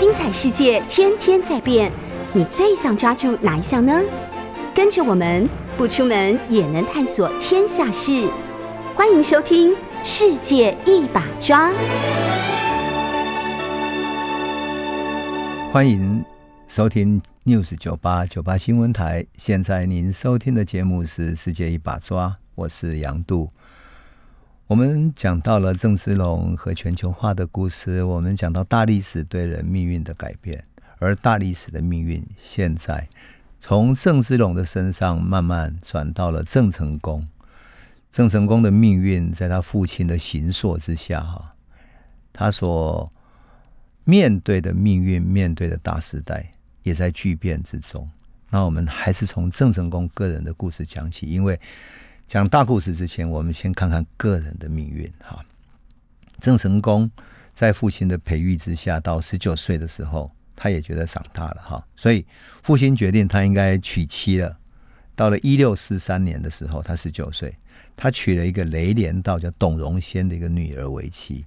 精彩世界天天在变，你最想抓住哪一项呢？跟着我们不出门也能探索天下事，欢迎收听《世界一把抓》。欢迎收听 News 九八九八新闻台。现在您收听的节目是《世界一把抓》，我是杨度。我们讲到了郑芝龙和全球化的故事，我们讲到大历史对人命运的改变，而大历史的命运现在从郑芝龙的身上慢慢转到了郑成功。郑成功的命运在他父亲的形塑之下，哈，他所面对的命运，面对的大时代也在巨变之中。那我们还是从郑成功个人的故事讲起，因为。讲大故事之前，我们先看看个人的命运。哈，郑成功在父亲的培育之下，到十九岁的时候，他也觉得长大了。哈，所以父亲决定他应该娶妻了。到了一六四三年的时候，他十九岁，他娶了一个雷连道叫董荣仙的一个女儿为妻。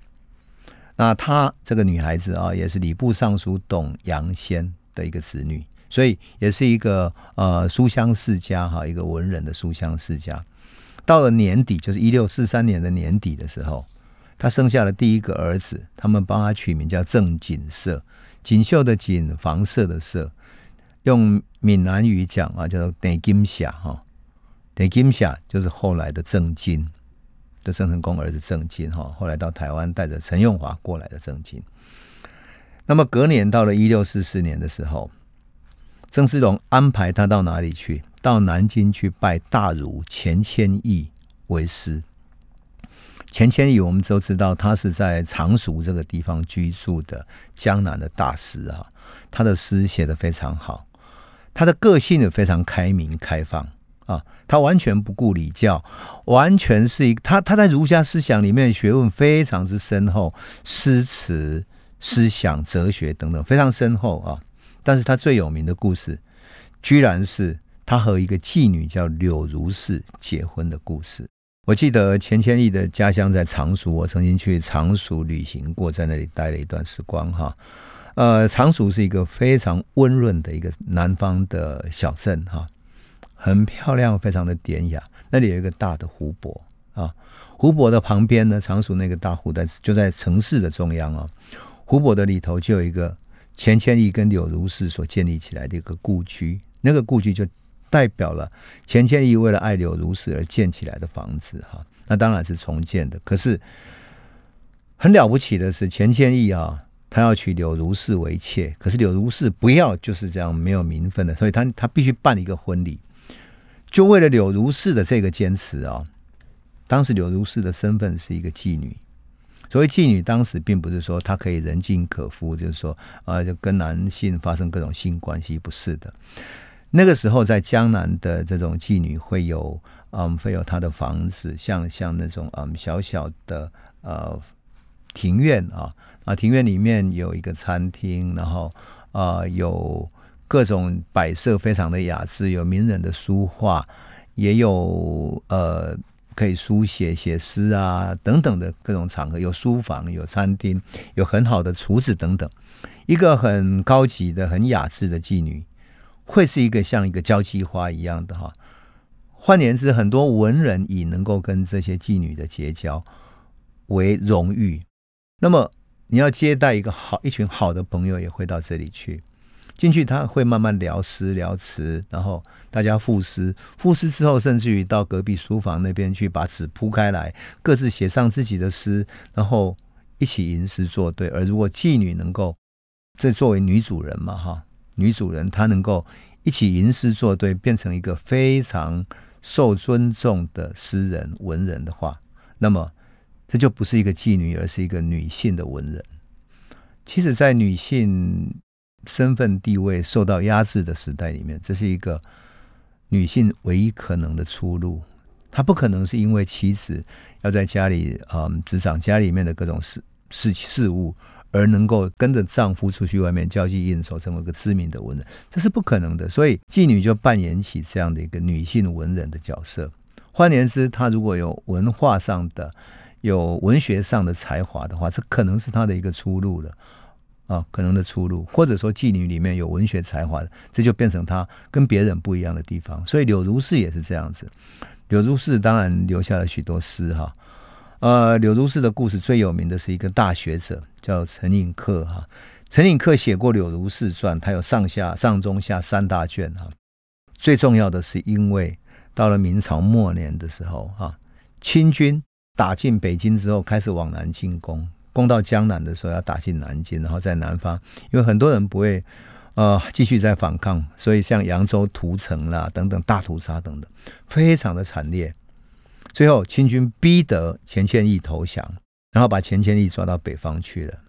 那他这个女孩子啊，也是礼部尚书董阳仙的一个子女，所以也是一个呃书香世家哈，一个文人的书香世家。到了年底，就是一六四三年的年底的时候，他生下了第一个儿子，他们帮他取名叫郑锦瑟，锦绣的锦，房舍的舍，用闽南语讲啊，叫做邓金霞哈，邓金霞就是后来的郑经，的郑成功儿子郑经哈，后来到台湾带着陈永华过来的郑经。那么隔年到了一六四四年的时候，郑芝龙安排他到哪里去？到南京去拜大儒钱谦益为师。钱谦益我们都知道，他是在常熟这个地方居住的江南的大师啊。他的诗写的非常好，他的个性也非常开明开放啊。他完全不顾礼教，完全是一他他在儒家思想里面学问非常之深厚，诗词、思想、哲学等等非常深厚啊。但是他最有名的故事，居然是。他和一个妓女叫柳如是结婚的故事。我记得钱谦益的家乡在常熟，我曾经去常熟旅行过，在那里待了一段时光。哈，呃，常熟是一个非常温润的一个南方的小镇，哈，很漂亮，非常的典雅。那里有一个大的湖泊啊，湖泊的旁边呢，常熟那个大湖在就在城市的中央啊。湖泊的里头就有一个钱谦益跟柳如是所建立起来的一个故居，那个故居就。代表了钱谦益为了爱柳如是而建起来的房子，哈，那当然是重建的。可是很了不起的是，钱谦益啊，他要娶柳如是为妾，可是柳如是不要，就是这样没有名分的，所以他他必须办一个婚礼，就为了柳如是的这个坚持啊。当时柳如是的身份是一个妓女，所谓妓女，当时并不是说她可以人尽可夫，就是说啊，就跟男性发生各种性关系，不是的。那个时候，在江南的这种妓女会有，嗯，会有她的房子，像像那种嗯小小的呃庭院啊，啊庭院里面有一个餐厅，然后啊有各种摆设非常的雅致，有名人的书画，也有呃可以书写写诗啊等等的各种场合，有书房，有餐厅，有很好的厨子等等，一个很高级的、很雅致的妓女。会是一个像一个交际花一样的哈，换言之，很多文人以能够跟这些妓女的结交为荣誉。那么，你要接待一个好一群好的朋友，也会到这里去。进去他会慢慢聊诗聊词，然后大家赋诗，赋诗之后，甚至于到隔壁书房那边去，把纸铺开来，各自写上自己的诗，然后一起吟诗作对。而如果妓女能够这作为女主人嘛，哈。女主人她能够一起吟诗作对，变成一个非常受尊重的诗人文人的话，那么这就不是一个妓女，而是一个女性的文人。其实，在女性身份地位受到压制的时代里面，这是一个女性唯一可能的出路。她不可能是因为妻子要在家里嗯执掌家里面的各种事事事务。而能够跟着丈夫出去外面交际应酬，成为一个知名的文人，这是不可能的。所以妓女就扮演起这样的一个女性文人的角色。换言之，她如果有文化上的、有文学上的才华的话，这可能是她的一个出路了。啊可能的出路，或者说妓女里面有文学才华的，这就变成她跟别人不一样的地方。所以柳如是也是这样子。柳如是当然留下了许多诗哈。呃，柳如是的故事最有名的是一个大学者叫陈寅恪哈。陈寅恪写过《柳如是传》，他有上下上中下三大卷哈。最重要的是，因为到了明朝末年的时候哈，清军打进北京之后，开始往南进攻，攻到江南的时候要打进南京，然后在南方，因为很多人不会呃继续在反抗，所以像扬州屠城啦等等大屠杀等等，非常的惨烈。最后清军逼得钱谦益投降，然后把钱谦益抓到北方去了。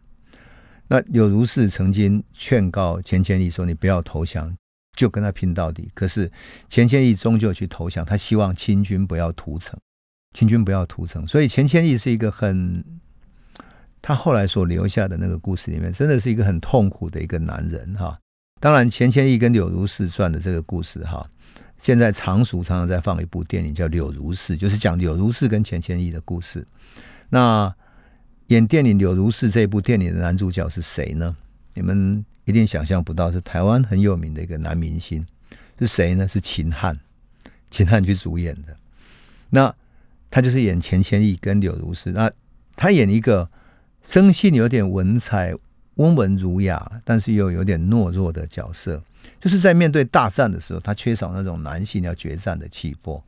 那柳如是曾经劝告钱谦益说：“你不要投降，就跟他拼到底。”可是钱谦益终究去投降，他希望清军不要屠城，清军不要屠城。所以钱谦益是一个很，他后来所留下的那个故事里面，真的是一个很痛苦的一个男人哈。当然，钱谦益跟柳如是传的这个故事哈，现在常熟常常在放一部电影叫《柳如是》，就是讲柳如是跟钱谦益的故事。那演电影《柳如是》这部电影的男主角是谁呢？你们一定想象不到，是台湾很有名的一个男明星，是谁呢？是秦汉，秦汉去主演的。那他就是演钱谦益跟柳如是。那他演一个生性有点文采、温文儒雅，但是又有点懦弱的角色，就是在面对大战的时候，他缺少那种男性要决战的气魄。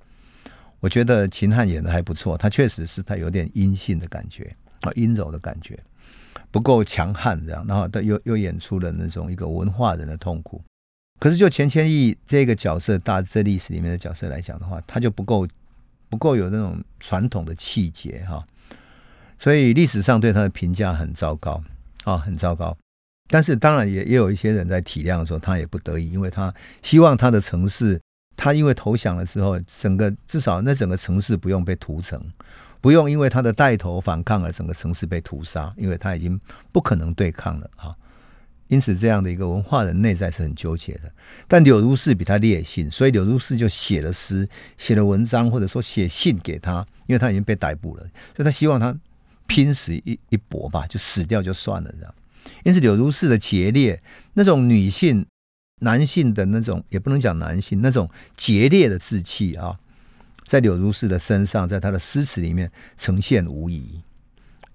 我觉得秦汉演的还不错，他确实是他有点阴性的感觉。啊，阴柔的感觉不够强悍，这样，然后他又又演出了那种一个文化人的痛苦。可是就钱谦益这个角色，大这历史里面的角色来讲的话，他就不够不够有那种传统的气节哈。所以历史上对他的评价很糟糕啊，很糟糕。但是当然也也有一些人在体谅说，他也不得已，因为他希望他的城市，他因为投降了之后，整个至少那整个城市不用被屠城。不用因为他的带头反抗而整个城市被屠杀，因为他已经不可能对抗了啊！因此，这样的一个文化人内在是很纠结的。但柳如是比他烈性，所以柳如是就写了诗、写了文章，或者说写信给他，因为他已经被逮捕了，所以他希望他拼死一一搏吧，就死掉就算了这样。因此，柳如是的节烈，那种女性、男性的那种，也不能讲男性那种节烈的志气啊。在柳如是的身上，在他的诗词里面呈现无疑，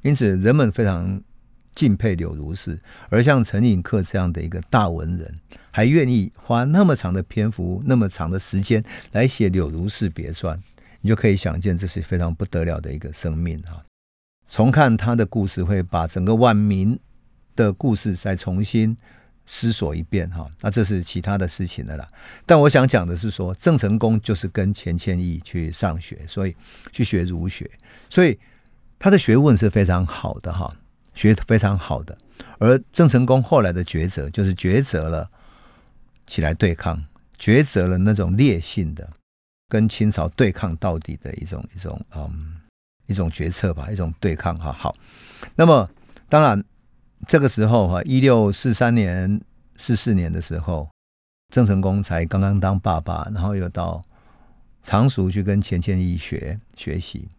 因此人们非常敬佩柳如是。而像陈寅恪这样的一个大文人，还愿意花那么长的篇幅、那么长的时间来写《柳如是别传》，你就可以想见，这是非常不得了的一个生命啊！重看他的故事，会把整个晚明的故事再重新。思索一遍哈，那这是其他的事情的啦。但我想讲的是说，郑成功就是跟钱谦益去上学，所以去学儒学，所以他的学问是非常好的哈，学非常好的。而郑成功后来的抉择，就是抉择了起来对抗，抉择了那种烈性的跟清朝对抗到底的一种一种嗯一种决策吧，一种对抗哈。好，那么当然。这个时候哈，一六四三年、四四年的时候，郑成功才刚刚当爸爸，然后又到常熟去跟钱谦益学学习，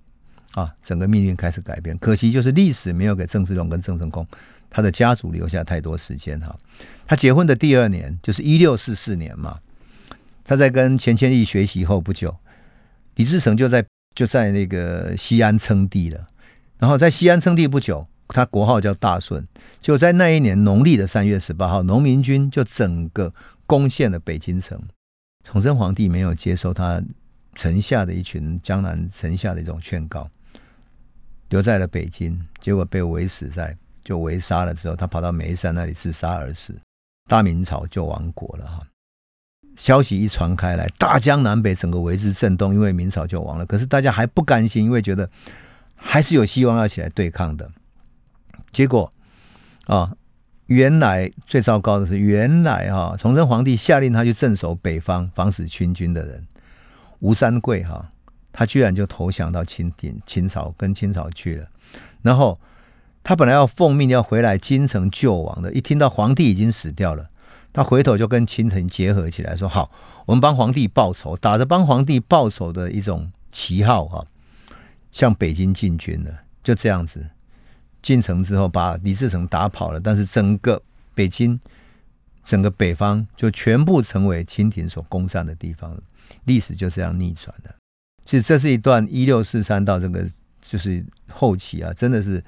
啊，整个命运开始改变。可惜就是历史没有给郑芝龙跟郑成功他的家族留下太多时间哈。他结婚的第二年就是一六四四年嘛，他在跟钱谦益学习后不久，李自成就在就在那个西安称帝了，然后在西安称帝不久。他国号叫大顺，就在那一年农历的三月十八号，农民军就整个攻陷了北京城。崇祯皇帝没有接受他城下的一群江南城下的一种劝告，留在了北京，结果被围死在，就围杀了之后，他跑到眉山那里自杀而死。大明朝就亡国了哈。消息一传开来，大江南北整个为之震动，因为明朝就亡了。可是大家还不甘心，因为觉得还是有希望要起来对抗的。结果，啊，原来最糟糕的是，原来哈，崇祯皇帝下令他去镇守北方，防止清军的人，吴三桂哈，他居然就投降到清廷清朝，跟清朝去了。然后他本来要奉命要回来京城救亡的，一听到皇帝已经死掉了，他回头就跟清廷结合起来，说好，我们帮皇帝报仇，打着帮皇帝报仇的一种旗号哈，向北京进军了，就这样子。进城之后把李自成打跑了，但是整个北京、整个北方就全部成为清廷所攻占的地方了。历史就这样逆转了。其实这是一段一六四三到这个就是后期啊，真的是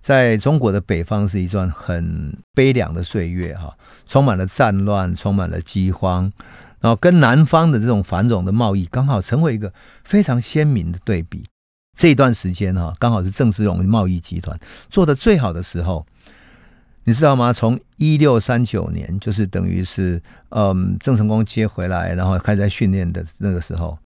在中国的北方是一段很悲凉的岁月哈，充满了战乱，充满了饥荒，然后跟南方的这种繁荣的贸易刚好成为一个非常鲜明的对比。这段时间哈，刚好是郑芝龙贸易集团做的最好的时候，你知道吗？从一六三九年，就是等于是嗯，郑成功接回来，然后开始在训练的那个时候，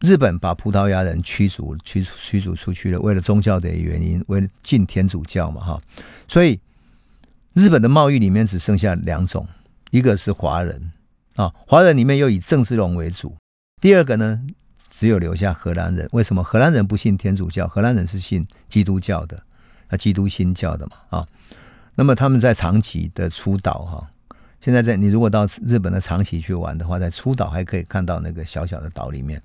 日本把葡萄牙人驱逐驱驱逐出去了，为了宗教的原因，为了进天主教嘛哈，所以日本的贸易里面只剩下两种，一个是华人啊，华人里面又以郑芝龙为主，第二个呢？只有留下荷兰人，为什么荷兰人不信天主教？荷兰人是信基督教的，啊，基督新教的嘛，啊，那么他们在长崎的出岛哈，现在在你如果到日本的长崎去玩的话，在出岛还可以看到那个小小的岛里面，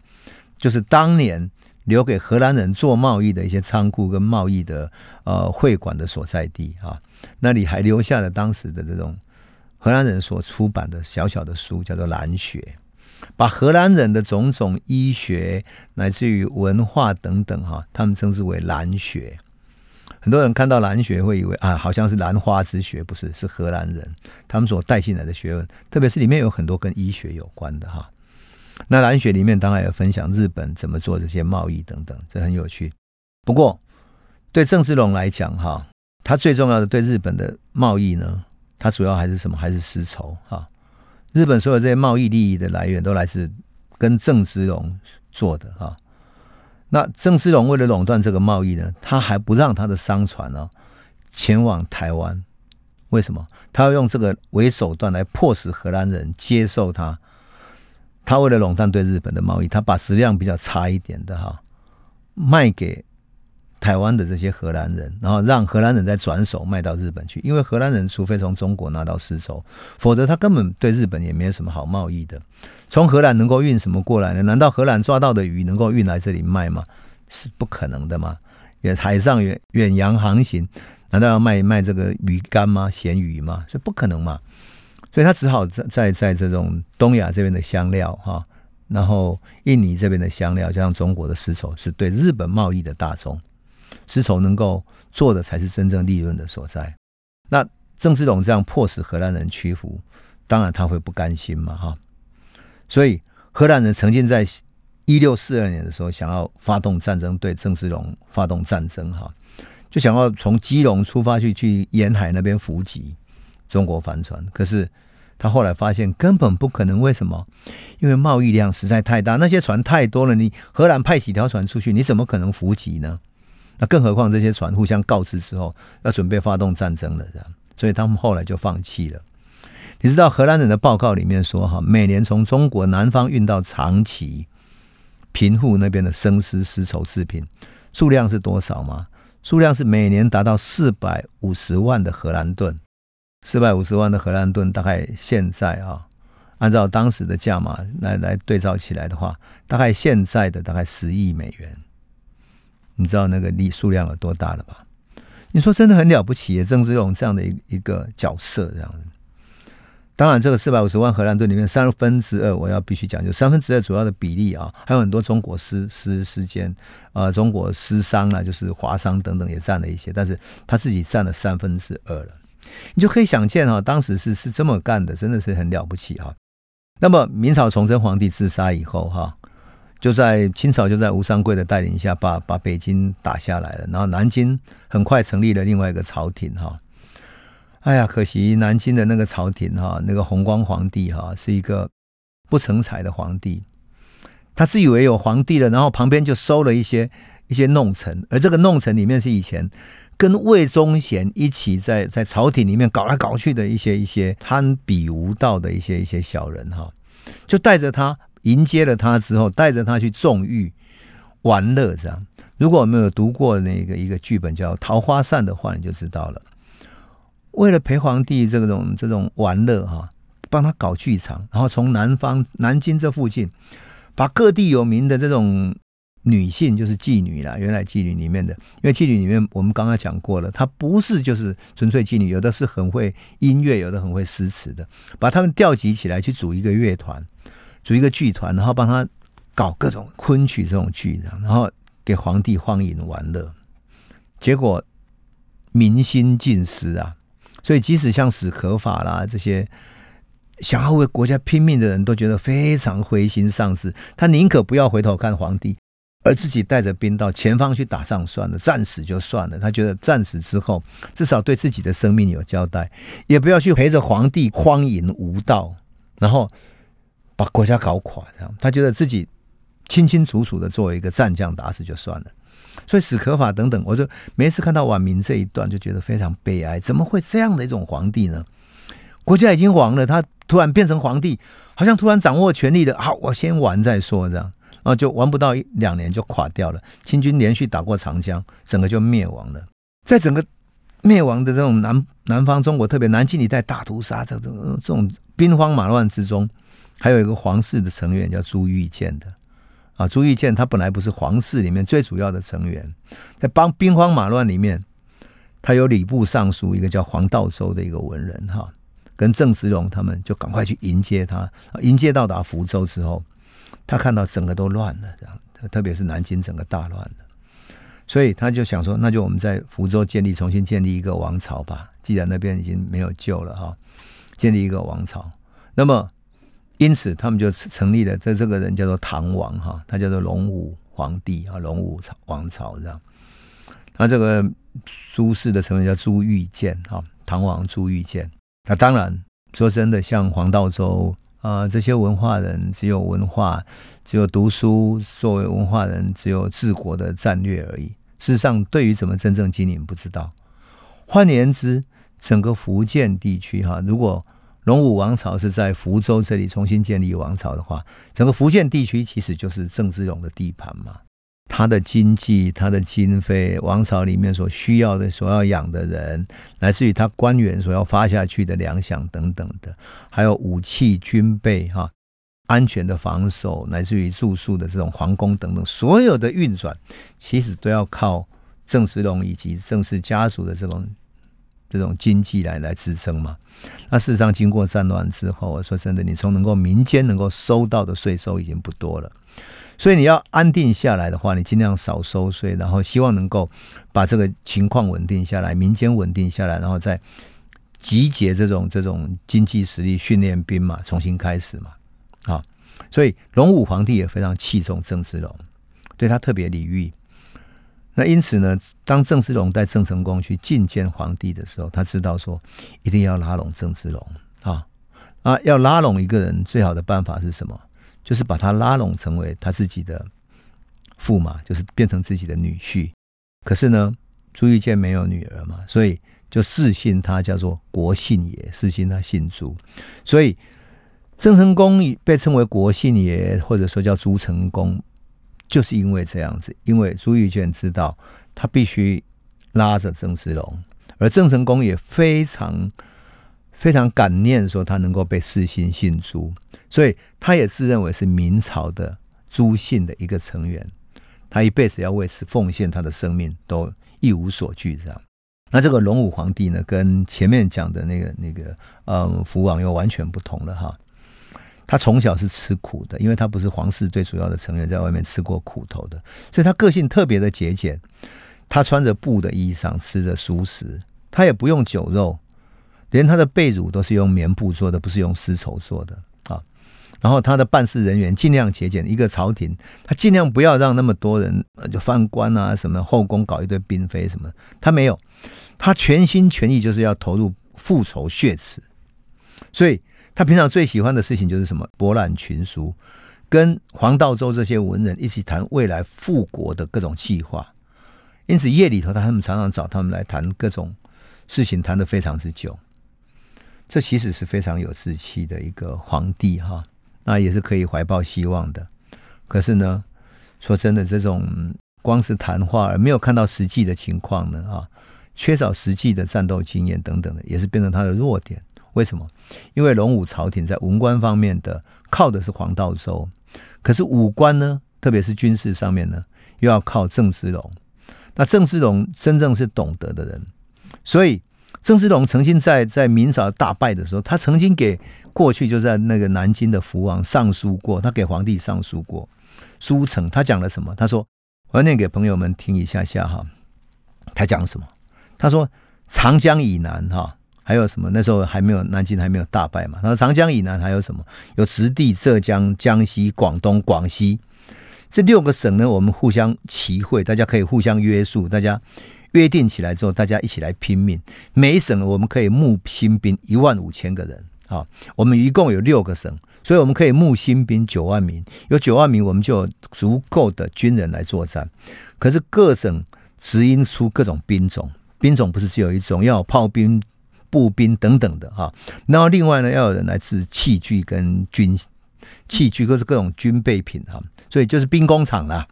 就是当年留给荷兰人做贸易的一些仓库跟贸易的呃会馆的所在地啊，那里还留下了当时的这种荷兰人所出版的小小的书，叫做《蓝学》。把荷兰人的种种医学乃至于文化等等哈，他们称之为兰学。很多人看到兰学会以为啊，好像是兰花之学，不是？是荷兰人他们所带进来的学问，特别是里面有很多跟医学有关的哈。那蓝雪里面当然也分享日本怎么做这些贸易等等，这很有趣。不过对郑芝龙来讲哈，他最重要的对日本的贸易呢，他主要还是什么？还是丝绸哈。日本所有这些贸易利益的来源都来自跟郑芝龙做的哈。那郑芝龙为了垄断这个贸易呢，他还不让他的商船呢前往台湾。为什么？他要用这个为手段来迫使荷兰人接受他。他为了垄断对日本的贸易，他把质量比较差一点的哈卖给。台湾的这些荷兰人，然后让荷兰人再转手卖到日本去，因为荷兰人除非从中国拿到丝绸，否则他根本对日本也没有什么好贸易的。从荷兰能够运什么过来呢？难道荷兰抓到的鱼能够运来这里卖吗？是不可能的嘛！远海上远远洋航行，难道要卖卖这个鱼干吗？咸鱼吗？所以不可能嘛！所以他只好在在在这种东亚这边的香料哈，然后印尼这边的香料，加上中国的丝绸，是对日本贸易的大宗。丝绸能够做的才是真正利润的所在。那郑芝龙这样迫使荷兰人屈服，当然他会不甘心嘛，哈。所以荷兰人曾经在一六四二年的时候想要发动战争，对郑芝龙发动战争，哈，就想要从基隆出发去去沿海那边伏击中国帆船。可是他后来发现根本不可能，为什么？因为贸易量实在太大，那些船太多了。你荷兰派几条船出去，你怎么可能伏击呢？那更何况这些船互相告知之后，要准备发动战争了，这样，所以他们后来就放弃了。你知道荷兰人的报告里面说，哈，每年从中国南方运到长崎、平户那边的生丝丝绸制品数量是多少吗？数量是每年达到四百五十万的荷兰盾。四百五十万的荷兰盾，大概现在啊，按照当时的价码来来对照起来的话，大概现在的大概十亿美元。你知道那个力数量有多大了吧？你说真的很了不起，郑芝龙这样的一一个角色这样子。当然，这个四百五十万荷兰盾里面三分之二，我要必须讲，就三分之二主要的比例啊，还有很多中国丝丝丝间啊，中国丝商啊，就是华商等等也占了一些，但是他自己占了三分之二了。你就可以想见哈，当时是是这么干的，真的是很了不起哈。那么明朝崇祯皇帝自杀以后哈。就在清朝，就在吴三桂的带领下，把把北京打下来了。然后南京很快成立了另外一个朝廷，哈。哎呀，可惜南京的那个朝廷，哈，那个弘光皇帝，哈，是一个不成才的皇帝。他自以为有皇帝了，然后旁边就收了一些一些弄臣，而这个弄臣里面是以前跟魏忠贤一起在在朝廷里面搞来搞去的一些一些贪比无道的一些一些小人，哈，就带着他。迎接了他之后，带着他去纵欲玩乐，这样。如果我们有读过那个一个剧本叫《桃花扇》的话，你就知道了。为了陪皇帝这种这种玩乐哈，帮他搞剧场，然后从南方南京这附近，把各地有名的这种女性就是妓女啦，原来妓女里面的，因为妓女里面我们刚刚讲过了，她不是就是纯粹妓女，有的是很会音乐，有的很会诗词的，把他们调集起来去组一个乐团，组一个剧团，然后帮他搞各种昆曲这种剧，然后给皇帝荒淫玩乐，结果民心尽失啊！所以即使像史可法啦这些。想要为国家拼命的人都觉得非常灰心丧志，他宁可不要回头看皇帝，而自己带着兵到前方去打仗算了，战死就算了。他觉得战死之后，至少对自己的生命有交代，也不要去陪着皇帝荒淫无道，然后把国家搞垮。这样，他觉得自己清清楚楚的作为一个战将打死就算了。所以史可法等等，我就每次看到晚明这一段，就觉得非常悲哀。怎么会这样的一种皇帝呢？国家已经亡了，他。突然变成皇帝，好像突然掌握权力的，好，我先玩再说，这样，后就玩不到一两年就垮掉了。清军连续打过长江，整个就灭亡了。在整个灭亡的这种南南方中国，特别南京一带大屠杀这种这种兵荒马乱之中，还有一个皇室的成员叫朱玉建的啊。朱玉建他本来不是皇室里面最主要的成员，在帮兵荒马乱里面，他有礼部尚书一个叫黄道周的一个文人哈。跟郑芝龙他们就赶快去迎接他，迎接到达福州之后，他看到整个都乱了，这样，特别是南京整个大乱了，所以他就想说，那就我们在福州建立，重新建立一个王朝吧。既然那边已经没有救了哈，建立一个王朝，那么因此他们就成立了，这这个人叫做唐王哈，他叫做隆武皇帝啊，隆武朝王朝这样。那这个朱氏的成员叫朱玉建哈，唐王朱玉建。那当然，说真的，像黄道周呃这些文化人，只有文化，只有读书，作为文化人，只有治国的战略而已。事实上，对于怎么真正经营，不知道。换言之，整个福建地区哈，如果龙武王朝是在福州这里重新建立王朝的话，整个福建地区其实就是郑芝龙的地盘嘛。他的经济、他的经费、王朝里面所需要的、所要养的人，来自于他官员所要发下去的粮饷等等的，还有武器、军备、哈安全的防守，乃至于住宿的这种皇宫等等，所有的运转，其实都要靠郑芝龙以及郑氏家族的这种这种经济来来支撑嘛。那事实上，经过战乱之后，我说真的，你从能够民间能够收到的税收已经不多了。所以你要安定下来的话，你尽量少收税，然后希望能够把这个情况稳定下来，民间稳定下来，然后再集结这种这种经济实力，训练兵马，重新开始嘛。啊，所以隆武皇帝也非常器重郑芝龙，对他特别礼遇。那因此呢，当郑芝龙带郑成功去觐见皇帝的时候，他知道说一定要拉拢郑芝龙啊啊，要拉拢一个人，最好的办法是什么？就是把他拉拢成为他自己的驸马，就是变成自己的女婿。可是呢，朱玉建没有女儿嘛，所以就世信他叫做国姓爷，世信他姓朱。所以郑成功被称为国姓爷，或者说叫朱成功，就是因为这样子。因为朱玉建知道他必须拉着郑芝龙，而郑成功也非常。非常感念，说他能够被世信信朱，所以他也自认为是明朝的朱姓的一个成员。他一辈子要为此奉献他的生命，都一无所惧。这样，那这个隆武皇帝呢，跟前面讲的那个那个嗯福王又完全不同了哈。他从小是吃苦的，因为他不是皇室最主要的成员，在外面吃过苦头的，所以他个性特别的节俭。他穿着布的衣裳，吃着熟食，他也不用酒肉。连他的被褥都是用棉布做的，不是用丝绸做的啊。然后他的办事人员尽量节俭，一个朝廷他尽量不要让那么多人就犯官啊，什么后宫搞一堆嫔妃什么，他没有，他全心全意就是要投入复仇血池。所以他平常最喜欢的事情就是什么博览群书，跟黄道周这些文人一起谈未来复国的各种计划。因此夜里头，他们常常找他们来谈各种事情，谈得非常之久。这其实是非常有志气的一个皇帝哈，那也是可以怀抱希望的。可是呢，说真的，这种光是谈话而没有看到实际的情况呢，啊，缺少实际的战斗经验等等的，也是变成他的弱点。为什么？因为龙武朝廷在文官方面的靠的是黄道周，可是武官呢，特别是军事上面呢，又要靠郑芝龙。那郑芝龙真正是懂得的人，所以郑芝龙曾经在在明朝大败的时候，他曾经给过去就在那个南京的福王上书过，他给皇帝上书过。书城他讲了什么？他说：“我要念给朋友们听一下下哈。”他讲什么？他说：“长江以南哈，还有什么？那时候还没有南京还没有大败嘛。他说长江以南还有什么？有直隶、浙江、江西、广东、广西。”这六个省呢，我们互相齐会，大家可以互相约束，大家约定起来之后，大家一起来拼命。每一省我们可以募新兵一万五千个人啊，我们一共有六个省，所以我们可以募新兵九万名，有九万名，我们就有足够的军人来作战。可是各省指引出各种兵种，兵种不是只有一种，要有炮兵、步兵等等的哈。然后另外呢，要有人来制器具跟军器具，各是各种军备品哈。所以就是兵工厂啦，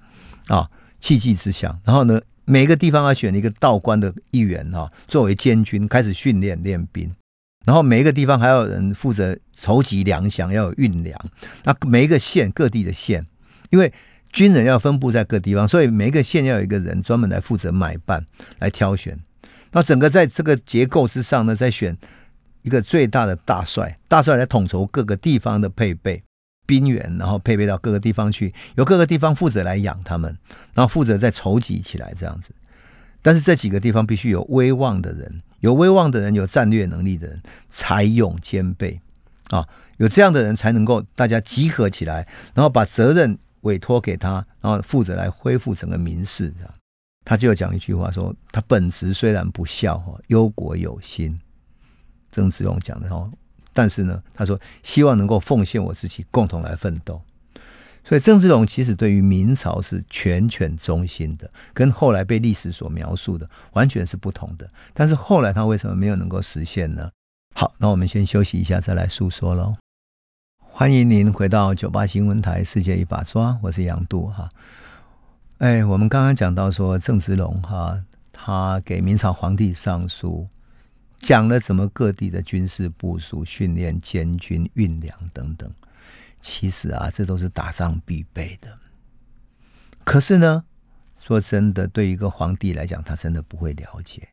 啊，器具之乡。然后呢，每一个地方要选一个道官的一员哈，作为监军开始训练练兵。然后每一个地方还有人负责筹集粮饷，要有运粮。那每一个县各地的县，因为军人要分布在各地方，所以每一个县要有一个人专门来负责买办来挑选。那整个在这个结构之上呢，再选一个最大的大帅，大帅来统筹各个地方的配备。兵员，然后配备到各个地方去，由各个地方负责来养他们，然后负责再筹集起来这样子。但是这几个地方必须有威望的人，有威望的人，有战略能力的人，才勇兼备啊！有这样的人才能够大家集合起来，然后把责任委托给他，然后负责来恢复整个民事。他就讲一句话说：“他本职虽然不孝，忧国有心。”曾子勇讲的哦。但是呢，他说希望能够奉献我自己，共同来奋斗。所以郑芝龙其实对于明朝是全权忠心的，跟后来被历史所描述的完全是不同的。但是后来他为什么没有能够实现呢？好，那我们先休息一下，再来诉说喽。欢迎您回到九八新闻台《世界一把抓》，我是杨度哈。哎，我们刚刚讲到说郑芝龙哈，他给明朝皇帝上书。讲了怎么各地的军事部署、训练、监军、运粮等等，其实啊，这都是打仗必备的。可是呢，说真的，对一个皇帝来讲，他真的不会了解，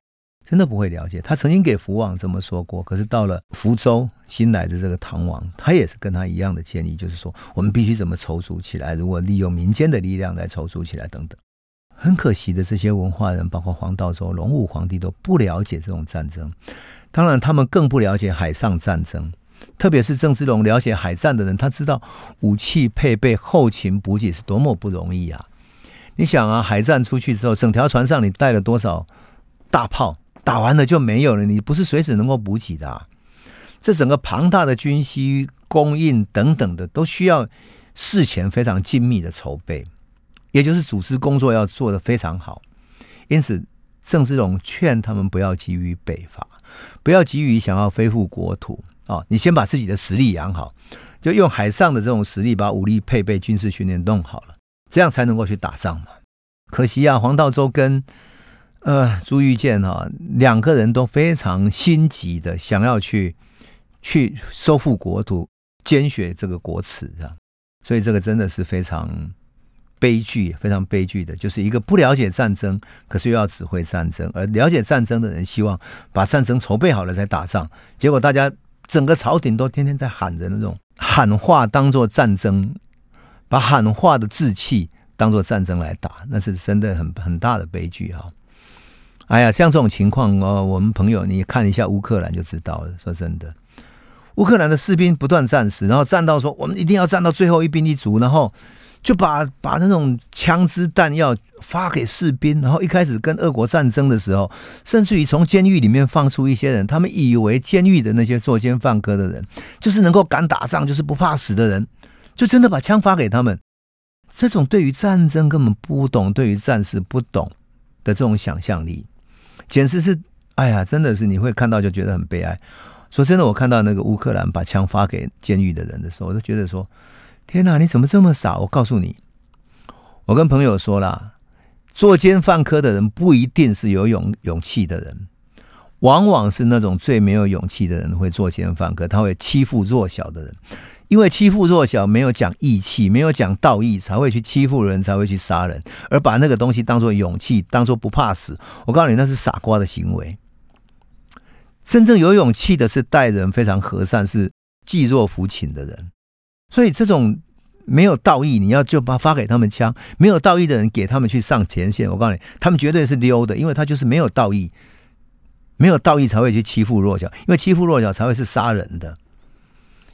真的不会了解。他曾经给福王这么说过，可是到了福州新来的这个唐王，他也是跟他一样的建议，就是说我们必须怎么筹组起来，如果利用民间的力量来筹组起来等等。很可惜的，这些文化人，包括黄道周、龙武皇帝，都不了解这种战争。当然，他们更不了解海上战争。特别是郑芝龙了解海战的人，他知道武器配备、后勤补给是多么不容易啊！你想啊，海战出去之后，整条船上你带了多少大炮？打完了就没有了，你不是随时能够补给的。这整个庞大的军需供应等等的，都需要事前非常精密的筹备。也就是组织工作要做的非常好，因此郑芝龙劝他们不要急于北伐，不要急于想要恢复国土啊！你先把自己的实力养好，就用海上的这种实力把武力配备、军事训练弄好了，这样才能够去打仗嘛。可惜啊，黄道周跟呃朱玉建哈两个人都非常心急的想要去去收复国土、兼学这个国耻啊，所以这个真的是非常。悲剧非常悲剧的，就是一个不了解战争，可是又要指挥战争；而了解战争的人，希望把战争筹备好了再打仗。结果大家整个朝廷都天天在喊着那种喊话，当做战争，把喊话的志气当做战争来打，那是真的很很大的悲剧哈！哎呀，像这种情况哦，我们朋友你看一下乌克兰就知道了。说真的，乌克兰的士兵不断战死，然后战到说我们一定要战到最后一兵一卒，然后。就把把那种枪支弹药发给士兵，然后一开始跟俄国战争的时候，甚至于从监狱里面放出一些人，他们以为监狱的那些作奸犯科的人，就是能够敢打仗，就是不怕死的人，就真的把枪发给他们。这种对于战争根本不懂，对于战士不懂的这种想象力，简直是，哎呀，真的是你会看到就觉得很悲哀。说真的，我看到那个乌克兰把枪发给监狱的人的时候，我都觉得说。天哪，你怎么这么傻？我告诉你，我跟朋友说了，作奸犯科的人不一定是有勇勇气的人，往往是那种最没有勇气的人会作奸犯科，他会欺负弱小的人。因为欺负弱小没有讲义气，没有讲道义，才会去欺负人，才会去杀人，而把那个东西当做勇气，当做不怕死。我告诉你，那是傻瓜的行为。真正有勇气的是待人非常和善，是济弱扶倾的人。所以这种没有道义，你要就把发给他们枪；没有道义的人，给他们去上前线。我告诉你，他们绝对是溜的，因为他就是没有道义，没有道义才会去欺负弱小，因为欺负弱小才会是杀人的。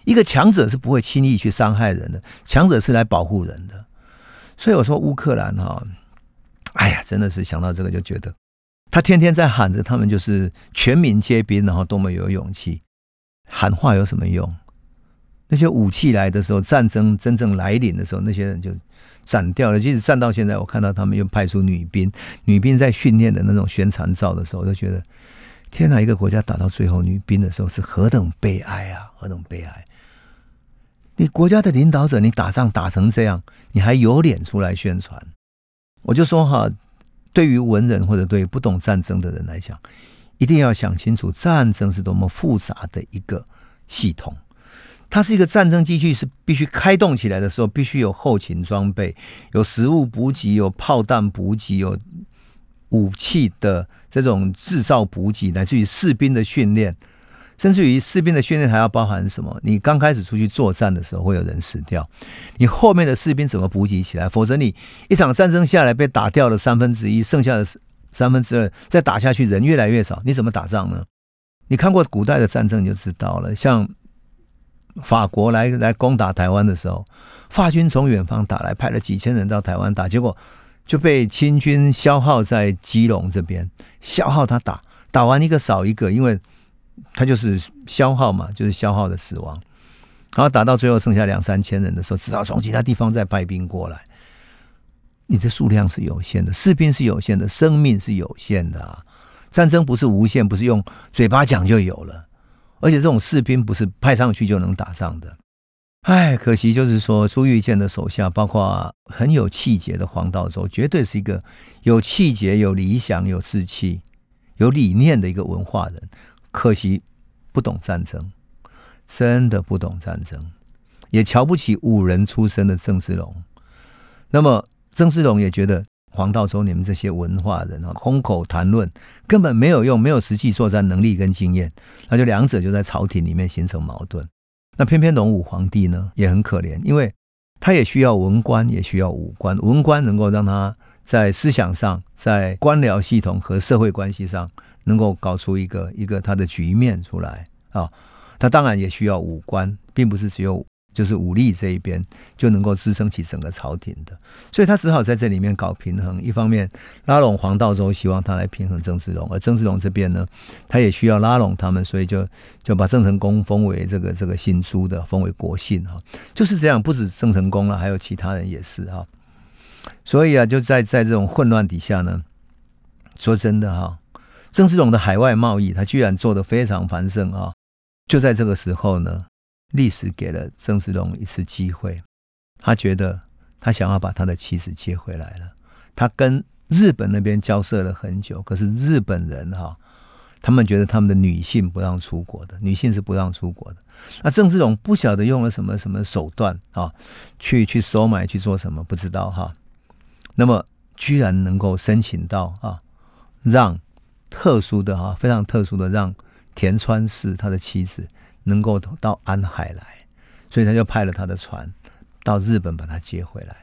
一个强者是不会轻易去伤害人的，强者是来保护人的。所以我说乌克兰哈，哎呀，真的是想到这个就觉得，他天天在喊着他们就是全民皆兵，然后多么有勇气。喊话有什么用？那些武器来的时候，战争真正来临的时候，那些人就斩掉了。即使战到现在，我看到他们又派出女兵，女兵在训练的那种宣传照的时候，我就觉得，天哪！一个国家打到最后女兵的时候，是何等悲哀啊！何等悲哀！你国家的领导者，你打仗打成这样，你还有脸出来宣传？我就说哈，对于文人或者对不懂战争的人来讲，一定要想清楚，战争是多么复杂的一个系统。它是一个战争机器，是必须开动起来的时候，必须有后勤装备，有食物补给，有炮弹补给，有武器的这种制造补给，乃至于士兵的训练。甚至于士兵的训练还要包含什么？你刚开始出去作战的时候会有人死掉，你后面的士兵怎么补给起来？否则你一场战争下来被打掉了三分之一，剩下的三分之二再打下去，人越来越少，你怎么打仗呢？你看过古代的战争就知道了。像法国来来攻打台湾的时候，法军从远方打来，派了几千人到台湾打，结果就被清军消耗在基隆这边，消耗他打，打完一个少一个，因为。他就是消耗嘛，就是消耗的死亡，然后打到最后剩下两三千人的时候，只好从其他地方再派兵过来。你这数量是有限的，士兵是有限的，生命是有限的啊！战争不是无限，不是用嘴巴讲就有了，而且这种士兵不是派上去就能打仗的。唉，可惜就是说，朱玉建的手下，包括很有气节的黄道周，绝对是一个有气节、有理想、有志气、有理念的一个文化人。可惜不懂战争，真的不懂战争，也瞧不起武人出身的郑芝龙。那么郑芝龙也觉得黄道周你们这些文化人啊，空口谈论根本没有用，没有实际作战能力跟经验，那就两者就在朝廷里面形成矛盾。那偏偏龙武皇帝呢也很可怜，因为他也需要文官，也需要武官，文官能够让他在思想上，在官僚系统和社会关系上。能够搞出一个一个他的局面出来啊，他当然也需要武官，并不是只有就是武力这一边就能够支撑起整个朝廷的，所以他只好在这里面搞平衡。一方面拉拢黄道周，希望他来平衡郑芝龙，而郑芝龙这边呢，他也需要拉拢他们，所以就就把郑成功封为这个这个姓朱的，封为国姓哈，就是这样。不止郑成功了，还有其他人也是哈。所以啊，就在在这种混乱底下呢，说真的哈。郑芝龙的海外贸易，他居然做得非常繁盛啊！就在这个时候呢，历史给了郑芝龙一次机会，他觉得他想要把他的妻子接回来了。他跟日本那边交涉了很久，可是日本人哈，他们觉得他们的女性不让出国的，女性是不让出国的。那郑芝龙不晓得用了什么什么手段啊，去去收买去做什么，不知道哈。那么居然能够申请到啊，让。特殊的哈，非常特殊的，让田川氏他的妻子能够到安海来，所以他就派了他的船到日本把他接回来。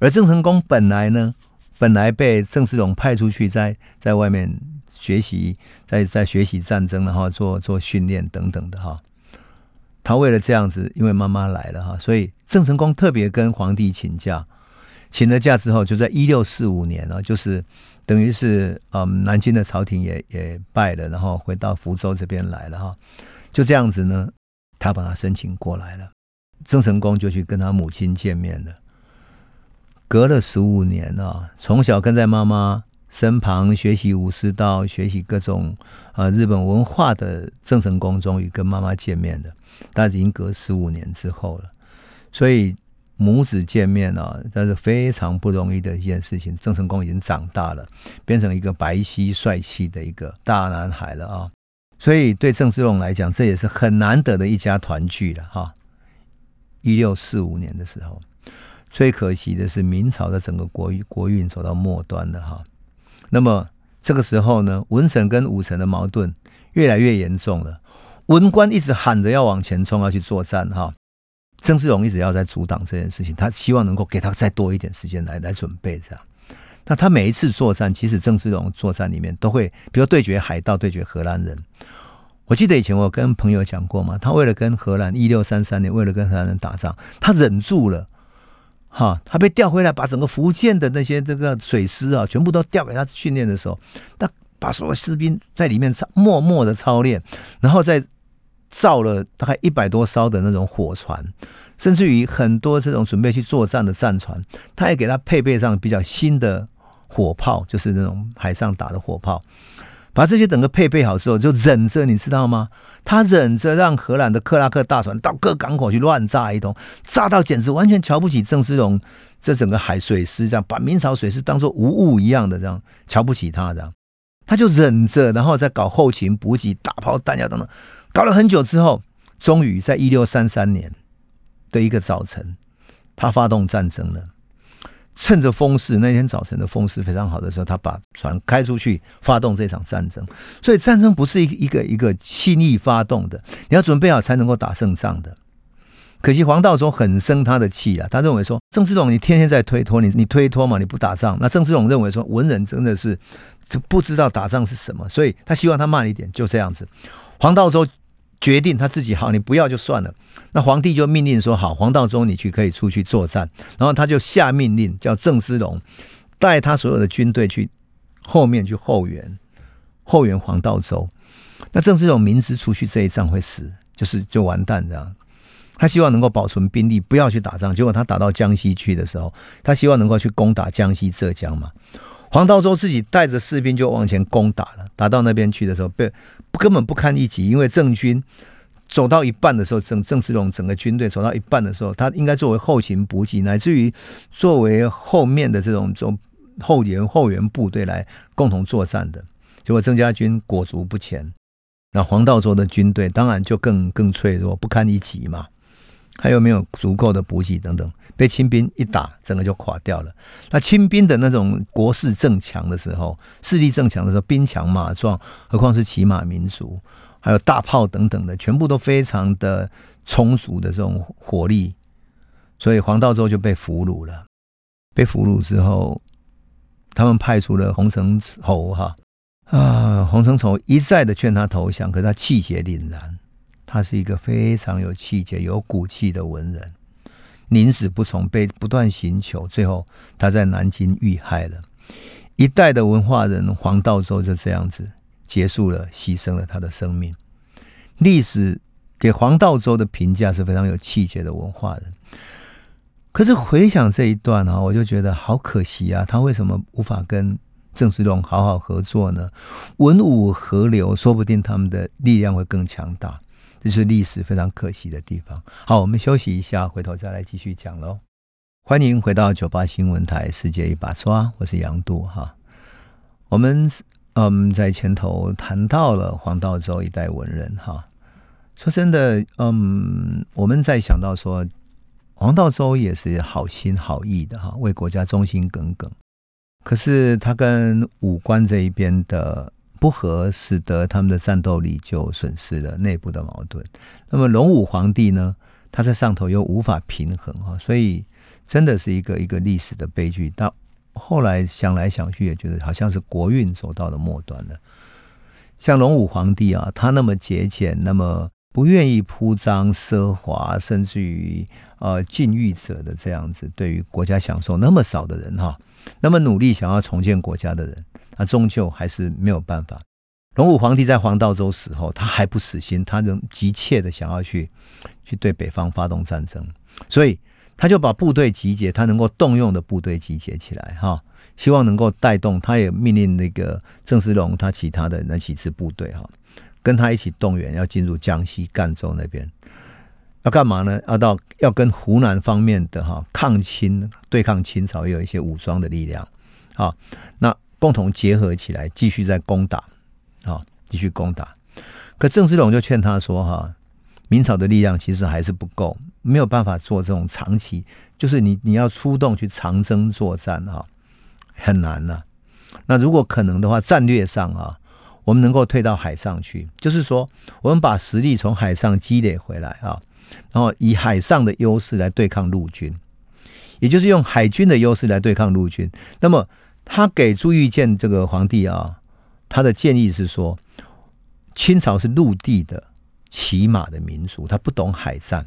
而郑成功本来呢，本来被郑芝龙派出去在在外面学习，在在学习战争，然后做做训练等等的哈。他为了这样子，因为妈妈来了哈，所以郑成功特别跟皇帝请假，请了假之后，就在一六四五年啊，就是。等于是，嗯，南京的朝廷也也败了，然后回到福州这边来了哈。就这样子呢，他把他申请过来了。郑成功就去跟他母亲见面了。隔了十五年啊，从小跟在妈妈身旁学习武士道、学习各种啊日本文化的郑成功，终于跟妈妈见面了。但已经隔十五年之后了，所以。母子见面啊，那是非常不容易的一件事情。郑成功已经长大了，变成一个白皙帅气的一个大男孩了啊！所以对郑芝龙来讲，这也是很难得的一家团聚了哈。一六四五年的时候。最可惜的是，明朝的整个国国运走到末端了哈。那么这个时候呢，文臣跟武臣的矛盾越来越严重了。文官一直喊着要往前冲，要去作战哈。郑芝龙一直要在阻挡这件事情，他希望能够给他再多一点时间来来准备这样。那他每一次作战，其实郑芝龙作战里面都会，比如对决海盗、对决荷兰人。我记得以前我跟朋友讲过嘛，他为了跟荷兰一六三三年为了跟荷兰人打仗，他忍住了。哈，他被调回来，把整个福建的那些这个水师啊，全部都调给他训练的时候，他把所有士兵在里面操默默的操练，然后再造了大概一百多艘的那种火船，甚至于很多这种准备去作战的战船，他也给他配备上比较新的火炮，就是那种海上打的火炮。把这些整个配备好之后，就忍着，你知道吗？他忍着让荷兰的克拉克大船到各港口去乱炸一通，炸到简直完全瞧不起郑芝龙这整个海水师，这样把明朝水师当做无物一样的这样瞧不起他，这样他就忍着，然后再搞后勤补给、大炮弹药等等，搞了很久之后，终于在一六三三年的一个早晨，他发动战争了。趁着风势，那天早晨的风势非常好的时候，他把船开出去，发动这场战争。所以战争不是一一个一个轻易发动的，你要准备好才能够打胜仗的。可惜黄道周很生他的气啊，他认为说郑芝龙你天天在推脱，你你推脱嘛，你不打仗。那郑芝龙认为说文人真的是不知道打仗是什么，所以他希望他慢一点，就这样子。黄道周。决定他自己好，你不要就算了。那皇帝就命令说：“好，黄道周你去可以出去作战。”然后他就下命令，叫郑芝龙带他所有的军队去后面去后援，后援黄道周。那郑芝龙明知出去这一仗会死，就是就完蛋这样。他希望能够保存兵力，不要去打仗。结果他打到江西去的时候，他希望能够去攻打江西、浙江嘛。黄道周自己带着士兵就往前攻打了，打到那边去的时候被。根本不堪一击，因为郑军走到一半的时候，郑郑芝龙整个军队走到一半的时候，他应该作为后勤补给，乃至于作为后面的这种种后援后援部队来共同作战的。结果郑家军裹足不前，那黄道周的军队当然就更更脆弱，不堪一击嘛。还有没有足够的补给等等？被清兵一打，整个就垮掉了。那清兵的那种国势正强的时候，势力正强的时候，兵强马壮，何况是骑马民族，还有大炮等等的，全部都非常的充足的这种火力。所以黄道周就被俘虏了。被俘虏之后，他们派出了洪承畴哈啊，洪承畴一再的劝他投降，可是他气节凛然。他是一个非常有气节、有骨气的文人。宁死不从，被不断寻求，最后他在南京遇害了。一代的文化人黄道周就这样子结束了，牺牲了他的生命。历史给黄道周的评价是非常有气节的文化人。可是回想这一段啊，我就觉得好可惜啊，他为什么无法跟郑芝龙好好合作呢？文武合流，说不定他们的力量会更强大。这是历史非常可惜的地方。好，我们休息一下，回头再来继续讲喽。欢迎回到九八新闻台《世界一把抓》，我是杨度哈。我们嗯在前头谈到了黄道周一代文人哈。说真的，嗯，我们在想到说黄道周也是好心好意的哈，为国家忠心耿耿。可是他跟武官这一边的。不合，使得他们的战斗力就损失了内部的矛盾。那么隆武皇帝呢？他在上头又无法平衡啊，所以真的是一个一个历史的悲剧。到后来想来想去，也觉得好像是国运走到了末端了。像隆武皇帝啊，他那么节俭，那么不愿意铺张奢华，甚至于呃禁欲者的这样子，对于国家享受那么少的人哈，那么努力想要重建国家的人。他终究还是没有办法。隆武皇帝在黄道周死后，他还不死心，他仍急切的想要去去对北方发动战争，所以他就把部队集结，他能够动用的部队集结起来，哈，希望能够带动。他也命令那个郑芝龙，他其他的那几支部队，哈，跟他一起动员，要进入江西赣州那边，要干嘛呢？要到要跟湖南方面的哈抗清对抗清朝，有一些武装的力量，好，那。共同结合起来，继续在攻打，啊，继续攻打。可郑芝龙就劝他说：“哈，明朝的力量其实还是不够，没有办法做这种长期，就是你你要出动去长征作战哈，很难呐。那如果可能的话，战略上啊，我们能够退到海上去，就是说，我们把实力从海上积累回来啊，然后以海上的优势来对抗陆军，也就是用海军的优势来对抗陆军。那么他给朱玉建这个皇帝啊，他的建议是说，清朝是陆地的。骑马的民族，他不懂海战。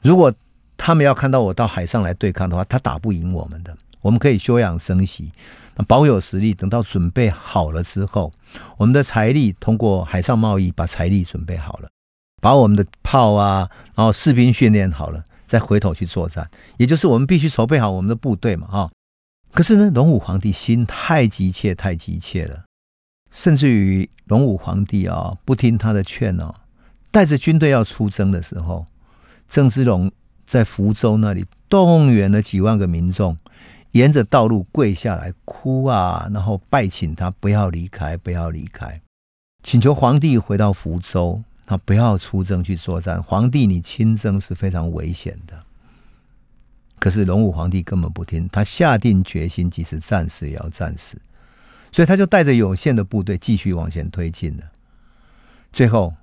如果他们要看到我到海上来对抗的话，他打不赢我们的。我们可以休养生息，保有实力。等到准备好了之后，我们的财力通过海上贸易把财力准备好了，把我们的炮啊，然后士兵训练好了，再回头去作战。也就是我们必须筹备好我们的部队嘛，哈。可是呢，龙武皇帝心太急切，太急切了，甚至于龙武皇帝啊，不听他的劝哦。带着军队要出征的时候，郑芝龙在福州那里动员了几万个民众，沿着道路跪下来哭啊，然后拜请他不要离开，不要离开，请求皇帝回到福州，他不要出征去作战。皇帝，你亲征是非常危险的。可是龙武皇帝根本不听，他下定决心，即使战死也要战死，所以他就带着有限的部队继续往前推进了。最后。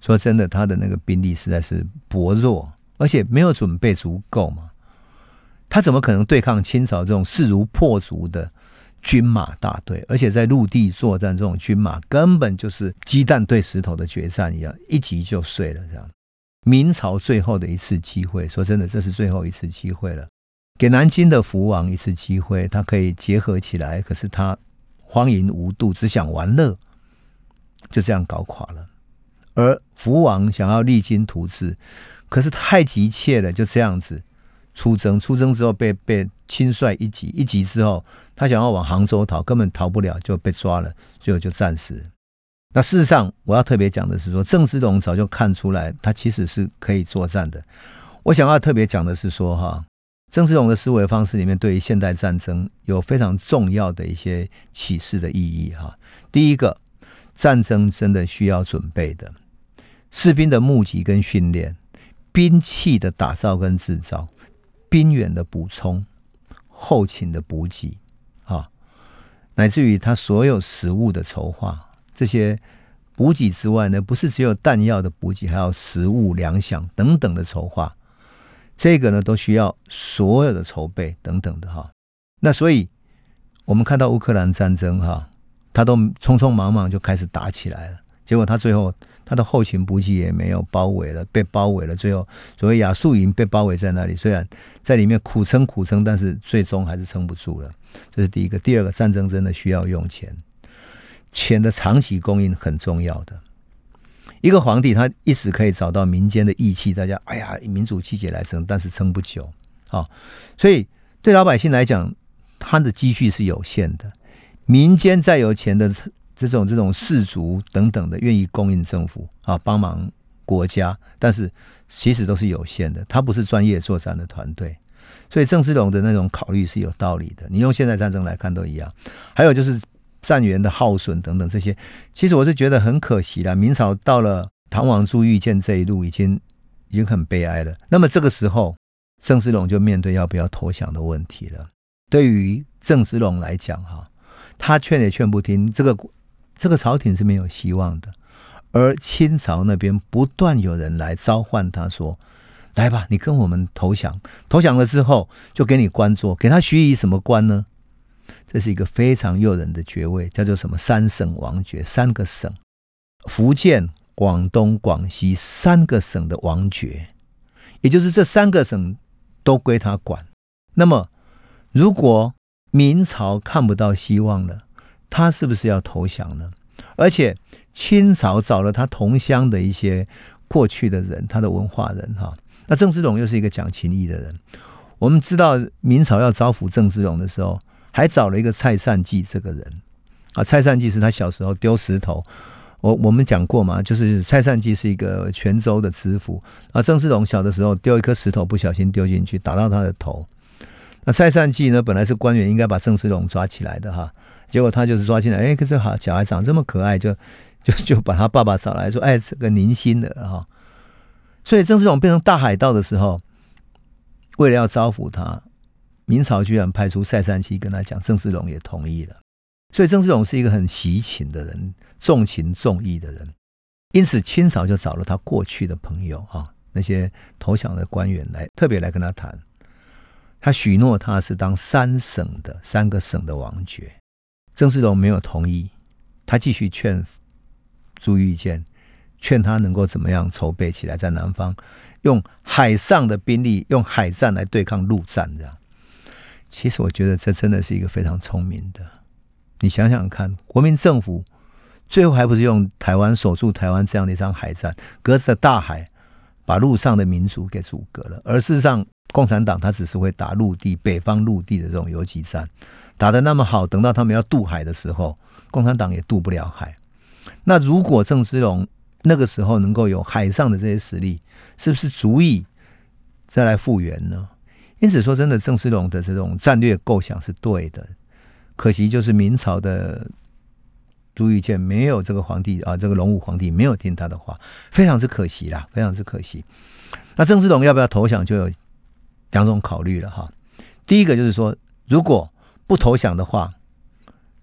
说真的，他的那个兵力实在是薄弱，而且没有准备足够嘛。他怎么可能对抗清朝这种势如破竹的军马大队？而且在陆地作战，这种军马根本就是鸡蛋对石头的决战一样，一击就碎了。这样，明朝最后的一次机会，说真的，这是最后一次机会了，给南京的福王一次机会，他可以结合起来。可是他荒淫无度，只想玩乐，就这样搞垮了。而福王想要励精图治，可是太急切了，就这样子出征。出征之后被被轻率一击，一击之后他想要往杭州逃，根本逃不了，就被抓了，最后就战死。那事实上，我要特别讲的是说，郑芝龙早就看出来，他其实是可以作战的。我想要特别讲的是说，哈，郑芝龙的思维方式里面，对于现代战争有非常重要的一些启示的意义。哈，第一个，战争真的需要准备的。士兵的募集跟训练，兵器的打造跟制造，兵员的补充，后勤的补给，啊，乃至于他所有食物的筹划，这些补给之外呢，不是只有弹药的补给，还有食物粮饷等等的筹划，这个呢都需要所有的筹备等等的哈。那所以，我们看到乌克兰战争哈，他都匆匆忙忙就开始打起来了。结果他最后他的后勤补给也没有包围了，被包围了。最后所谓亚速营被包围在那里，虽然在里面苦撑苦撑，但是最终还是撑不住了。这是第一个。第二个，战争真的需要用钱，钱的长期供应很重要的。一个皇帝他一时可以找到民间的义气，大家哎呀民主气节来撑，但是撑不久啊。所以对老百姓来讲，他的积蓄是有限的。民间再有钱的。这种这种士族等等的愿意供应政府啊，帮忙国家，但是其实都是有限的。他不是专业作战的团队，所以郑芝龙的那种考虑是有道理的。你用现代战争来看都一样。还有就是战员的耗损等等这些，其实我是觉得很可惜的。明朝到了唐王朱玉建这一路，已经已经很悲哀了。那么这个时候，郑芝龙就面对要不要投降的问题了。对于郑芝龙来讲，哈，他劝也劝不听，这个。这个朝廷是没有希望的，而清朝那边不断有人来召唤他，说：“来吧，你跟我们投降。投降了之后，就给你官做，给他许以什么官呢？这是一个非常诱人的爵位，叫做什么三省王爵，三个省，福建、广东、广西三个省的王爵，也就是这三个省都归他管。那么，如果明朝看不到希望了。”他是不是要投降呢？而且清朝找了他同乡的一些过去的人，他的文化人哈。那郑芝龙又是一个讲情义的人。我们知道明朝要招抚郑芝龙的时候，还找了一个蔡善济这个人啊。蔡善济是他小时候丢石头，我我们讲过嘛，就是蔡善济是一个泉州的知府啊。郑芝龙小的时候丢一颗石头，不小心丢进去，打到他的头。那蔡善济呢，本来是官员，应该把郑芝龙抓起来的哈。结果他就是抓进来，哎，可是好小孩长这么可爱，就 就就把他爸爸找来说，哎，这个宁心的哈。所以郑芝龙变成大海盗的时候，为了要招抚他，明朝居然派出塞三七跟他讲，郑芝龙也同意了。所以郑芝龙是一个很喜情的人，重情重义的人。因此清朝就找了他过去的朋友啊，那些投降的官员来特别来跟他谈。他许诺他是当三省的三个省的王爵。郑芝龙没有同意，他继续劝朱玉建，劝他能够怎么样筹备起来，在南方用海上的兵力，用海战来对抗陆战。这样，其实我觉得这真的是一个非常聪明的。你想想看，国民政府最后还不是用台湾守住台湾这样的一场海战，隔着大海把陆上的民族给阻隔了。而事实上，共产党他只是会打陆地、北方陆地的这种游击战，打得那么好，等到他们要渡海的时候，共产党也渡不了海。那如果郑芝龙那个时候能够有海上的这些实力，是不是足以再来复原呢？因此说，真的，郑芝龙的这种战略构想是对的。可惜就是明朝的朱玉建没有这个皇帝啊，这个隆武皇帝没有听他的话，非常之可惜啦，非常之可惜。那郑芝龙要不要投降，就有两种考虑了哈。第一个就是说，如果不投降的话，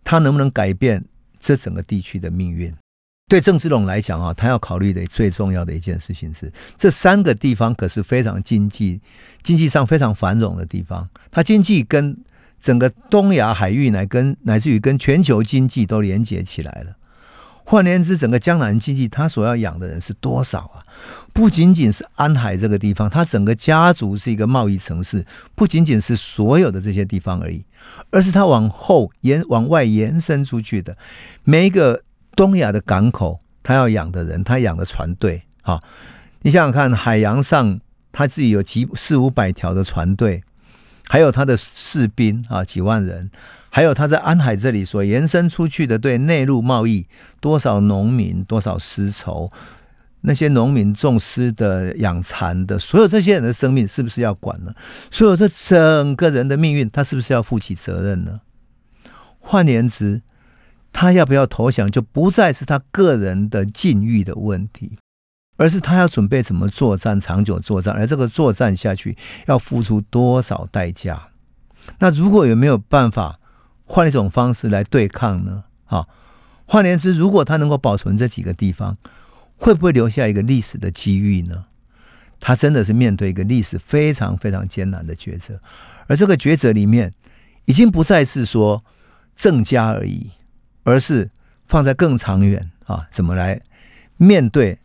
他能不能改变这整个地区的命运？对郑芝龙来讲啊，他要考虑的最重要的一件事情是，这三个地方可是非常经济、经济上非常繁荣的地方，它经济跟整个东亚海域乃跟乃至于跟全球经济都连接起来了。换言之，整个江南经济，他所要养的人是多少啊？不仅仅是安海这个地方，他整个家族是一个贸易城市，不仅仅是所有的这些地方而已，而是他往后延往外延伸出去的每一个东亚的港口，他要养的人，他养的船队啊！你想想看，海洋上他自己有几四五百条的船队。还有他的士兵啊，几万人，还有他在安海这里所延伸出去的对内陆贸易，多少农民，多少丝绸，那些农民种丝的、养蚕的，所有这些人的生命是不是要管呢？所有这整个人的命运，他是不是要负起责任呢？换言之，他要不要投降，就不再是他个人的境遇的问题。而是他要准备怎么作战，长久作战，而这个作战下去要付出多少代价？那如果有没有办法换一种方式来对抗呢？啊，换言之，如果他能够保存这几个地方，会不会留下一个历史的机遇呢？他真的是面对一个历史非常非常艰难的抉择，而这个抉择里面已经不再是说郑家而已，而是放在更长远啊，怎么来面对？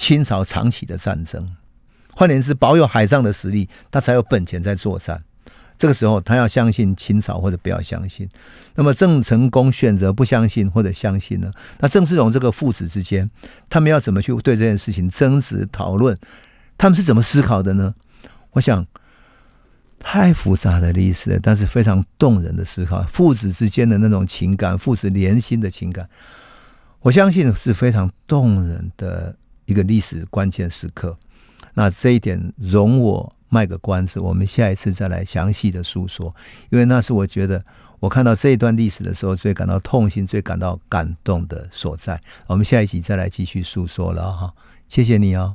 清朝长期的战争，换言之，保有海上的实力，他才有本钱在作战。这个时候，他要相信清朝，或者不要相信。那么，郑成功选择不相信或者相信呢？那郑芝龙这个父子之间，他们要怎么去对这件事情争执讨论？他们是怎么思考的呢？我想，太复杂的历史了，但是非常动人的思考，父子之间的那种情感，父子连心的情感，我相信是非常动人的。一个历史关键时刻，那这一点容我卖个关子，我们下一次再来详细的诉说，因为那是我觉得我看到这一段历史的时候最感到痛心、最感到感动的所在。我们下一集再来继续诉说了哈，谢谢你哦。